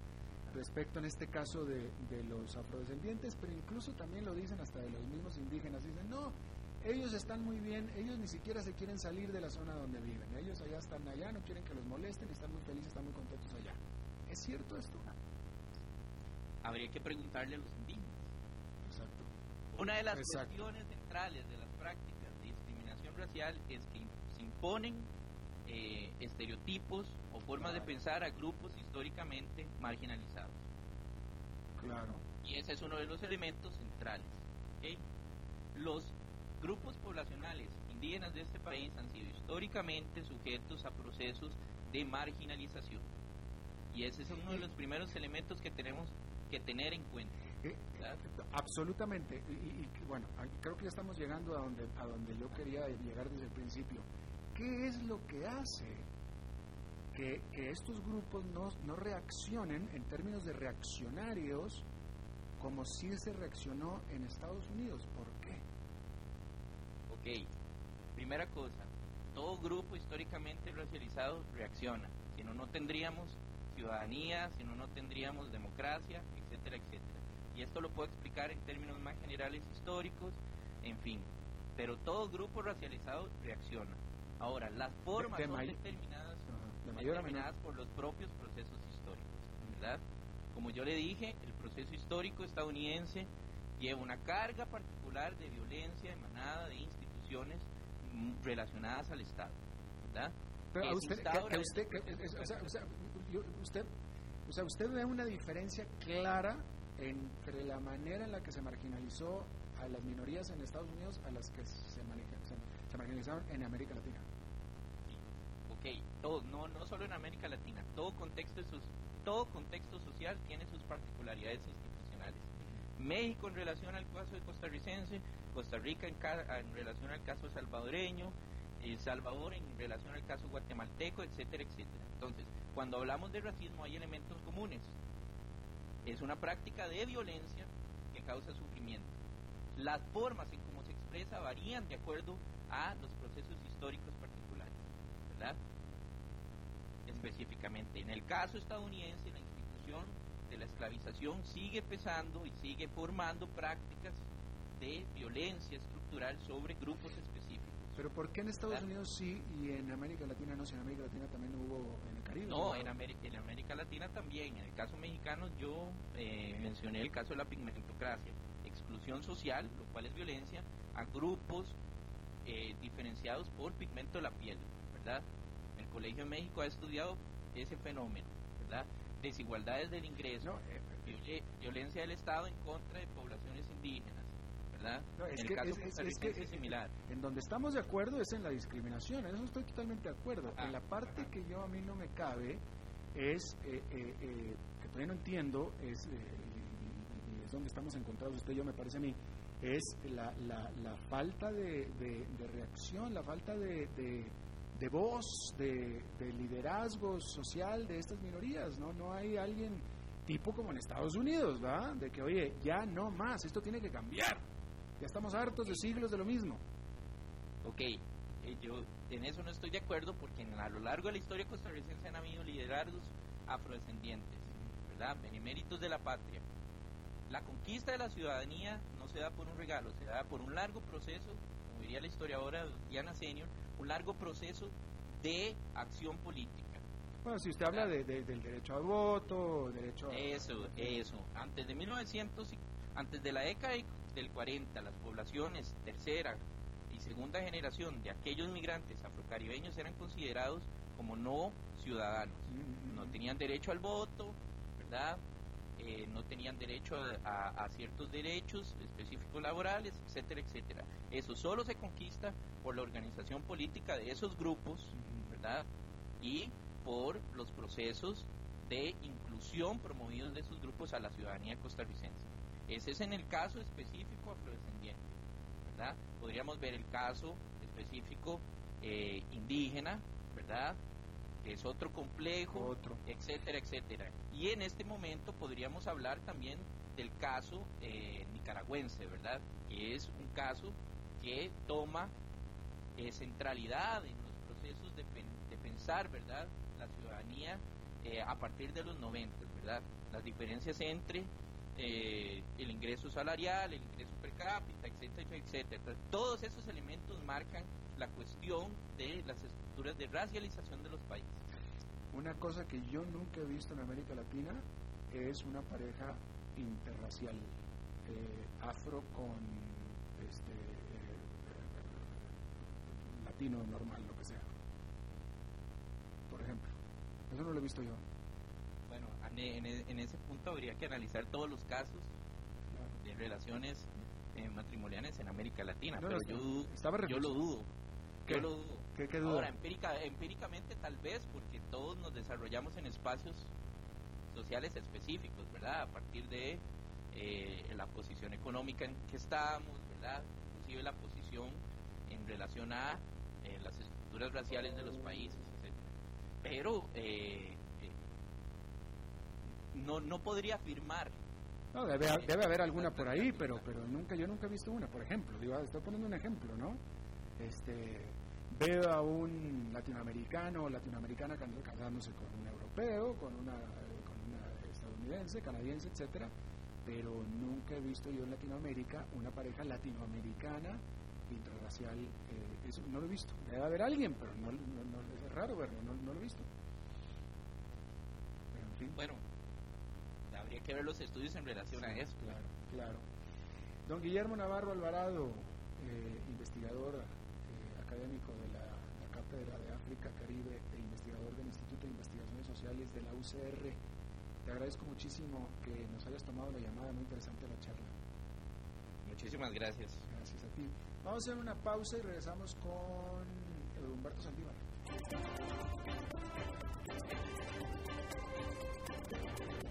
respecto en este caso de, de los afrodescendientes, pero incluso también lo dicen hasta de los mismos ellos están muy bien, ellos ni siquiera se quieren salir de la zona donde viven, ellos allá están allá, no quieren que los molesten, están muy felices, están muy contentos allá. ¿Es cierto esto? Habría que preguntarle a los indígenas. Exacto. Una de las cuestiones centrales de las prácticas de discriminación racial es que se imponen eh, estereotipos o formas de pensar a grupos históricamente marginalizados. Claro. Y ese es uno de los elementos centrales. Los grupos poblacionales indígenas de este país han sido históricamente sujetos a procesos de marginalización. Y ese es uno de los primeros elementos que tenemos que tener en cuenta. Eh, absolutamente. Y, bueno, creo que ya estamos llegando a donde, a donde yo quería llegar desde el principio. ¿Qué es lo que hace que, estos grupos no, no, reaccionen en términos de reaccionarios como si se reaccionó en Estados Unidos? ¿Por Ok, primera cosa, todo grupo históricamente racializado reacciona, si no, no tendríamos ciudadanía, si no, no tendríamos democracia, etcétera, etcétera. Y esto lo puedo explicar en términos más generales históricos, en fin. Pero todo grupo racializado reacciona. Ahora, las formas son determinadas, determinadas por los propios procesos históricos, ¿verdad? Como yo le dije, el proceso histórico estadounidense lleva una carga particular de violencia emanada de instituciones relacionadas al Estado, ¿verdad? Pero usted, usted, usted, o sea, usted ve una diferencia clara entre la manera en la que se marginalizó a las minorías en Estados Unidos a las que se, marginalizaron en América Latina. Ok, todo, no, no solo en América Latina, todo contexto, todo contexto social tiene sus particularidades institucionales. México en relación al caso de costarricense, Costa Rica en, en relación al caso salvadoreño, El Salvador en relación al caso guatemalteco, etcétera, etcétera. Entonces, cuando hablamos de racismo hay elementos comunes. Es una práctica de violencia que causa sufrimiento. Las formas en cómo se expresa varían de acuerdo a los procesos históricos particulares, ¿verdad? Específicamente, en el caso estadounidense, la institución de la esclavización sigue pesando y sigue formando prácticas de violencia estructural sobre grupos específicos. Pero ¿por qué en Estados Unidos sí y en América Latina no? Si en América Latina también hubo en el Caribe. No, en, América, en América Latina también. En el caso mexicano yo eh, mencioné el caso de la pigmentocracia, exclusión social, lo cual es violencia, a grupos eh, diferenciados por pigmento de la piel, ¿verdad? El Colegio de México ha estudiado ese fenómeno, ¿verdad? Desigualdades del ingreso, eh, violencia del Estado en contra de poblaciones indígenas es que, similar. En donde estamos de acuerdo es en la discriminación, en eso estoy totalmente de acuerdo. en la parte que yo a mí no me cabe es, eh, eh, eh, que todavía no entiendo, es, y es donde estamos encontrados usted y yo, me parece a mí, es la, la, la falta de, de, reacción, la falta de, de voz, de, liderazgo social de estas minorías, ¿no? No hay alguien tipo como en Estados Unidos, ¿va? De que, oye, ya no más, esto tiene que cambiar. Ya estamos hartos de siglos de lo mismo. Ok, eh, yo en eso no estoy de acuerdo porque a lo largo de la historia costarricense han habido liderazgos afrodescendientes, ¿verdad? Beneméritos de la patria. La conquista de la ciudadanía no se da por un regalo, se da por un largo proceso, como diría la historiadora Diana Senior, largo proceso de acción política. Bueno, si usted habla de, del derecho al voto, derecho a... Eso, eso. Antes de 1900, antes de la década del 40, las poblaciones tercera y segunda generación de aquellos migrantes afrocaribeños eran considerados como no ciudadanos. No tenían derecho al voto, ¿verdad? Eh, no tenían derecho a, ciertos derechos específicos laborales, etcétera, etcétera. Eso solo se conquista por la organización política de esos grupos, ¿verdad? Y por los procesos de inclusión promovidos de esos grupos a la ciudadanía costarricense. Ese es en el caso específico afrodescendiente, ¿verdad? Podríamos ver el caso específico eh, indígena, ¿verdad? Que es otro complejo, otro. etcétera, etcétera. Y en este momento podríamos hablar también del caso eh, nicaragüense, ¿verdad? Que es un caso que toma eh, centralidad en los procesos de, pensar, ¿verdad? La ciudadanía a partir de los 90, ¿verdad? Las diferencias entre eh, el ingreso salarial, el ingreso cápita, etcétera, etcétera. Todos esos elementos marcan la cuestión de las estructuras de racialización de los países. Una cosa que yo nunca he visto en América Latina es una pareja interracial, eh, afro con este, eh, latino normal, lo que sea. Por ejemplo, eso no lo he visto yo en, ese punto habría que analizar todos los casos de relaciones matrimoniales en América Latina, pero yo, yo lo dudo. Yo lo dudo. ¿Qué, Ahora, empíricamente tal vez, porque todos nos desarrollamos en espacios sociales específicos, ¿verdad? A partir de eh, la posición económica en que estamos, ¿verdad? Inclusive la posición en relación a eh, las estructuras raciales de los países, etc. Pero eh, no, no podría afirmar no, debe, debe haber alguna por ahí, pero pero nunca yo nunca he visto una, por ejemplo. Digo, estoy poniendo un ejemplo, ¿no? Este, veo a un latinoamericano o latinoamericana casándose con un europeo, con una, estadounidense, canadiense, etcétera, pero nunca he visto yo en Latinoamérica una pareja latinoamericana interracial. Eh, eso no lo he visto. Debe haber alguien, pero no, es raro verlo, no, lo he visto. en fin. Bueno, habría que ver los estudios en relación a eso. Claro, claro. Don Guillermo Navarro Alvarado, eh, investigador eh, académico de la, Cátedra de África, Caribe e investigador del Instituto de Investigaciones Sociales de la UCR. Te agradezco muchísimo que nos hayas tomado la llamada, muy interesante la charla. Muchísimas gracias. Gracias a ti. Vamos a hacer una pausa y regresamos con Humberto Saldívar.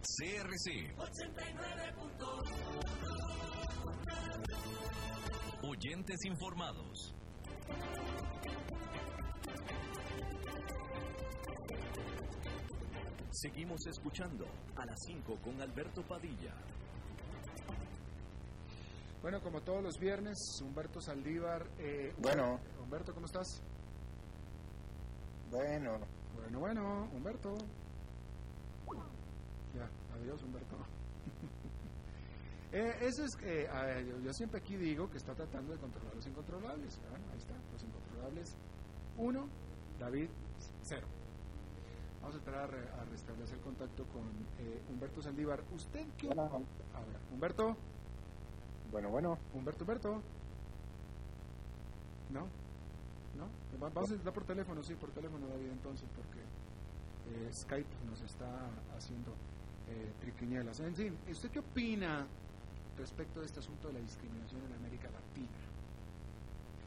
CRC 89.1 Oyentes informados. Seguimos escuchando a las 5 con Alberto Padilla. Bueno, como todos los viernes, Humberto Saldívar. Eh, bueno. Humberto, ¿cómo estás? Bueno. Bueno, bueno, Humberto. Ya, adiós Humberto. eh, eso es que eh, yo, siempre aquí digo que está tratando de controlar los incontrolables. ahí está, los incontrolables. Uno, David, cero. Vamos a esperar a, restablecer el contacto con eh, Humberto Saldívar. ¿Usted qué? Hola. Humberto. Bueno, bueno. Humberto, Humberto. ¿No? ¿No? Vamos a intentar por teléfono, sí, por teléfono, David, entonces, porque eh, Skype nos está haciendo eh, triquiñuelas. En fin, ¿usted qué opina respecto de este asunto de la discriminación en América Latina?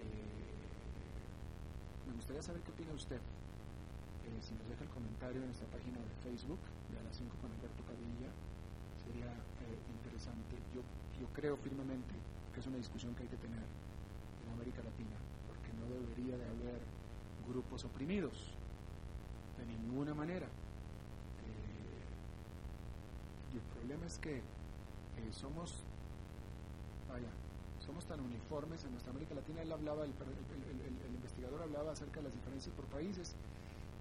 Eh, me gustaría saber qué opina usted. Eh, si nos deja el comentario en esta página de Facebook de a las 5 con Alberto Cadilla, sería interesante. Yo, yo creo firmemente que es una discusión que hay que tener en América Latina, porque no debería de haber grupos oprimidos de ninguna manera y el problema es que eh, somos, somos tan uniformes en nuestra América Latina. Él hablaba, el, investigador hablaba acerca de las diferencias por países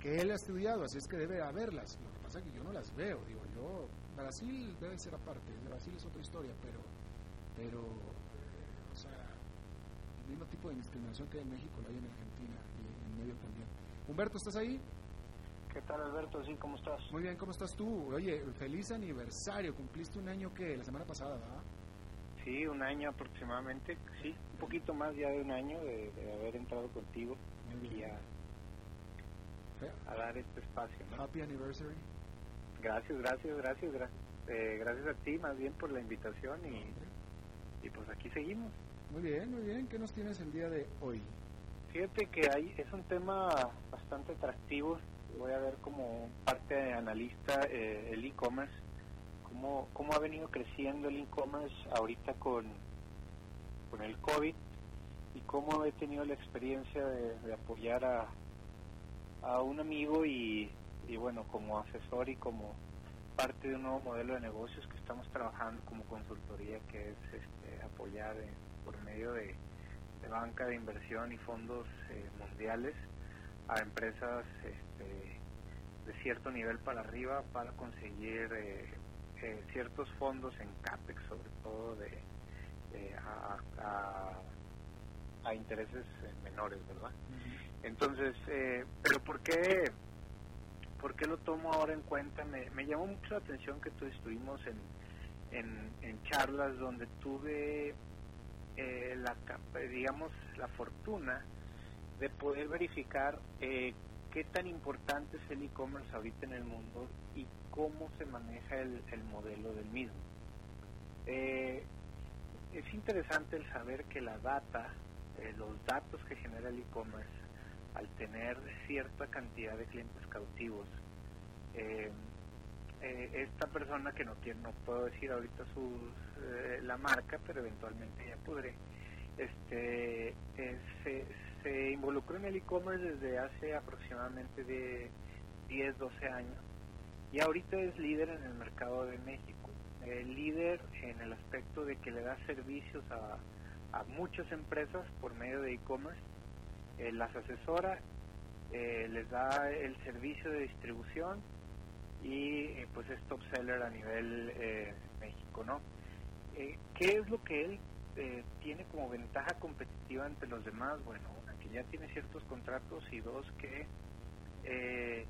que él ha estudiado, así es que debe haberlas. Lo que pasa es que yo no las veo, digo yo, Brasil debe ser aparte, Brasil es otra historia, pero, pero, o sea, el mismo tipo de discriminación que hay en México la hay en Argentina y en medio también. Humberto, ¿estás ahí? ¿Qué tal, Alberto? Sí, ¿cómo estás? Muy bien, ¿cómo estás tú? Oye, feliz aniversario. ¿Cumpliste un año que la semana pasada, verdad? Sí, un año aproximadamente. Sí, un poquito más ya de un año de, haber entrado contigo aquí a, a, dar este espacio. Happy anniversary. Gracias, gracias, gracias. Eh, gracias a ti más bien por la invitación y, y pues aquí seguimos. Muy bien, muy bien. ¿Qué nos tienes el día de hoy? Fíjate que hay, es un tema bastante atractivo voy a ver como parte de analista eh, el e-commerce, cómo, cómo ha venido creciendo el e-commerce ahorita con, con el COVID y cómo he tenido la experiencia de, apoyar a, a un amigo y, y bueno, como asesor y como parte de un nuevo modelo de negocios que estamos trabajando como consultoría, que es este, apoyar por medio de, banca de inversión y fondos eh, mundiales a empresas este, de cierto nivel para arriba para conseguir eh, eh, ciertos fondos en CAPEX, sobre todo de, a, a intereses menores, ¿verdad? Entonces, pero ¿por qué, ¿por qué lo tomo ahora en cuenta? Me, me llamó mucho la atención que tú estuvimos en, en, en charlas donde tuve eh, la, digamos, la fortuna de poder verificar eh, qué tan importante es el e-commerce ahorita en el mundo y cómo se maneja el, modelo del mismo. Eh, es interesante el saber que la data, eh, los datos que genera el e-commerce, al tener cierta cantidad de clientes cautivos, esta persona que no tiene, no puedo decir ahorita su, la marca, pero eventualmente ya podré, este, se involucró en el e-commerce desde hace aproximadamente de 10, 12 años y ahorita es líder en el mercado de México. Líder en el aspecto de que le da servicios a, muchas empresas por medio de e-commerce, eh, las asesora, eh, les da el servicio de distribución y eh, pues es top seller a nivel México, ¿no? ¿Qué es lo que él tiene como ventaja competitiva ante los demás? Bueno, ya tiene ciertos contratos y dos que eh,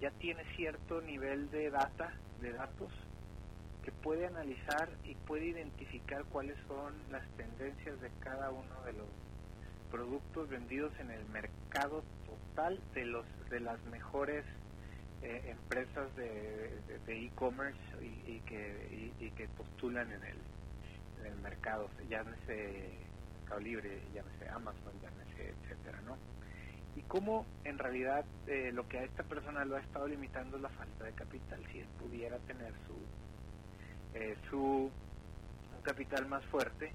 ya tiene cierto nivel de data, de datos, que puede analizar y puede identificar cuáles son las tendencias de cada uno de los productos vendidos en el mercado total de los de las mejores eh, empresas de e-commerce y, que y, que postulan en el en el mercado llámese Mercado Libre llámese Amazon llámese etcétera, ¿no? Y cómo en realidad eh, lo que a esta persona lo ha estado limitando es la falta de capital. Si él pudiera tener su, eh, su capital más fuerte,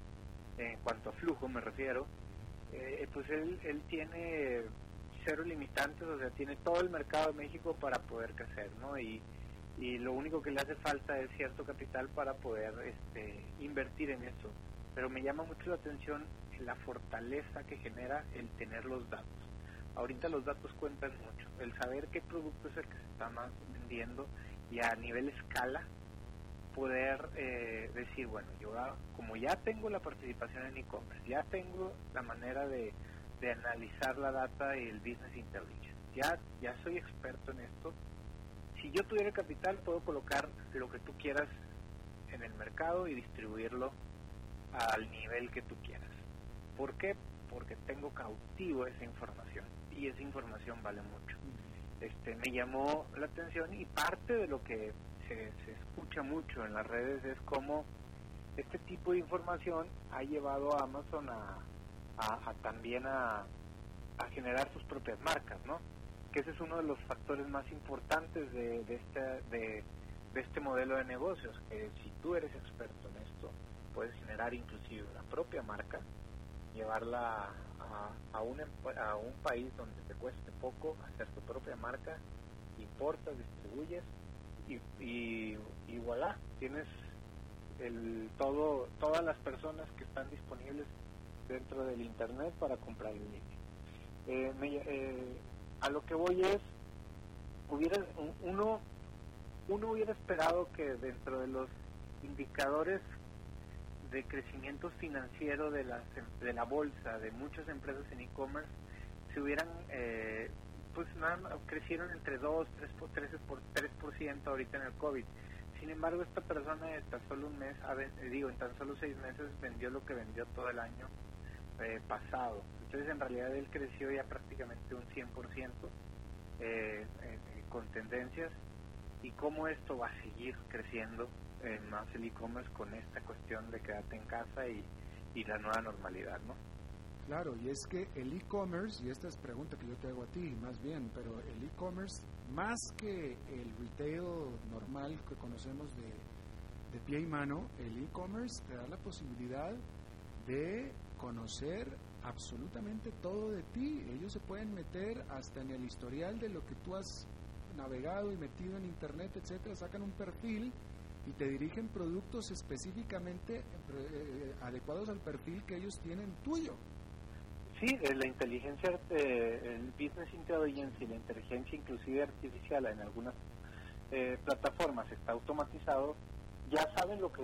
en cuanto a flujo me refiero, eh, pues él, él tiene cero limitantes, o sea, tiene todo el mercado de México para poder crecer, ¿no? Y, y lo único que le hace falta es cierto capital para poder este, invertir en eso. Pero me llama mucho la atención la fortaleza que genera el tener los datos. Ahorita los datos cuentan mucho. El saber qué producto es el que se está más vendiendo y a nivel escala poder eh, decir, bueno, yo como ya tengo la participación en e-commerce, ya tengo la manera de, de analizar la data y el business intelligence, ya, ya soy experto en esto, si yo tuviera capital puedo colocar lo que tú quieras en el mercado y distribuirlo al nivel que tú quieras. ¿Por qué? Porque tengo cautivo esa información y esa información vale mucho. Este, me llamó la atención y parte de lo que se, escucha mucho en las redes es cómo este tipo de información ha llevado a Amazon a, también a, generar sus propias marcas, ¿no? Que ese es uno de los factores más importantes de, de, este, de, de este modelo de negocios, que si tú eres experto en esto, puedes generar inclusive la propia marca llevarla a, a, un, a un país donde te cueste poco hacer tu propia marca, importas, distribuyes y, y, y voilà, tienes el, todo, todas las personas que están disponibles dentro del internet para comprar el línea. Eh, eh, a lo que voy es, hubiera, uno, uno hubiera esperado que dentro de los indicadores de crecimiento financiero de la, de la bolsa, de muchas empresas en e-commerce, se hubieran, eh, pues nada, crecieron entre 2, 3, 3, por, 3% ahorita en el COVID. Sin embargo, esta persona en tan solo un mes, eh, digo, en tan solo seis meses vendió lo que vendió todo el año eh, pasado. Entonces, en realidad, él creció ya prácticamente un 100% eh, con tendencias. ¿Y cómo esto va a seguir creciendo más el e-commerce con esta cuestión de quedarte en casa y, y la nueva normalidad, ¿no? Claro, y es que el e-commerce, y esta es pregunta que yo te hago a ti más bien, pero el e-commerce, más que el retail normal que conocemos de, de pie y mano, el e-commerce te da la posibilidad de conocer absolutamente todo de ti. Ellos se pueden meter hasta en el historial de lo que tú has navegado y metido en internet, etcétera, sacan un perfil y te dirigen productos específicamente eh, adecuados al perfil que ellos tienen tuyo. Sí, la inteligencia, eh, el business intelligence y la inteligencia inclusive artificial en algunas eh, plataformas está automatizado ya saben lo que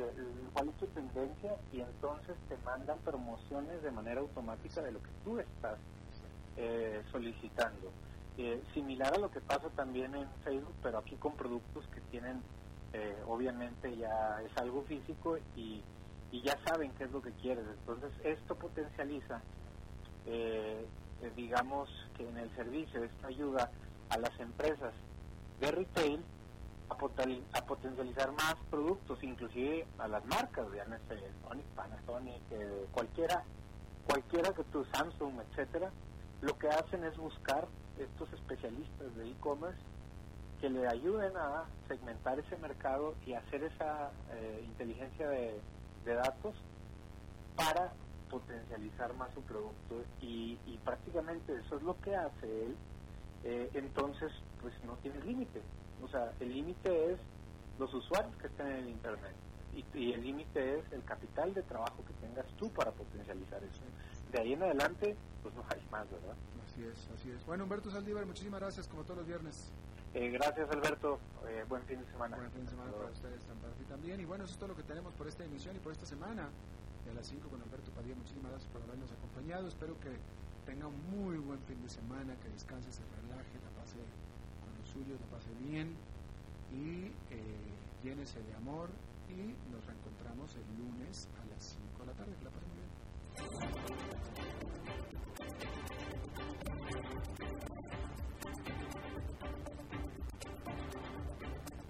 cuál es tu tendencia y entonces te mandan promociones de manera automática de lo que tú estás eh, solicitando. Eh, similar a lo que pasa también en Facebook, pero aquí con productos que tienen, eh, obviamente ya es algo físico y, y, ya saben qué es lo que quieres. Entonces esto potencializa, digamos que en el servicio, esto ayuda a las empresas de retail a, potencializar más productos, inclusive a las marcas, sé, Sonic, Panasonic, cualquiera, cualquiera que tú, Samsung, etcétera, lo que hacen es buscar estos especialistas de e-commerce que le ayuden a segmentar ese mercado y hacer esa eh, inteligencia de, datos para potencializar más su producto y, prácticamente eso es lo que hace él eh, entonces pues no tiene límite o sea, el límite es los usuarios que estén en el Internet y, el límite es el capital de trabajo que tengas tú para potencializar eso. De ahí en adelante, pues no hay más, ¿verdad? Así es, así es. Bueno, Humberto Saldívar, muchísimas gracias, como todos los viernes. Eh, gracias, Alberto. Eh, buen fin de semana. Buen fin de semana para ustedes también. Y bueno, eso es todo lo que tenemos por esta emisión y por esta semana. De a las 5 con Alberto Padilla, muchísimas gracias por habernos acompañado. Espero que tenga un muy buen fin de semana, que descanse, se relaje, la pase suyo, lo pase bien y eh, llénese de amor y nos reencontramos el lunes a las 5 de la tarde. Que la pasen bien.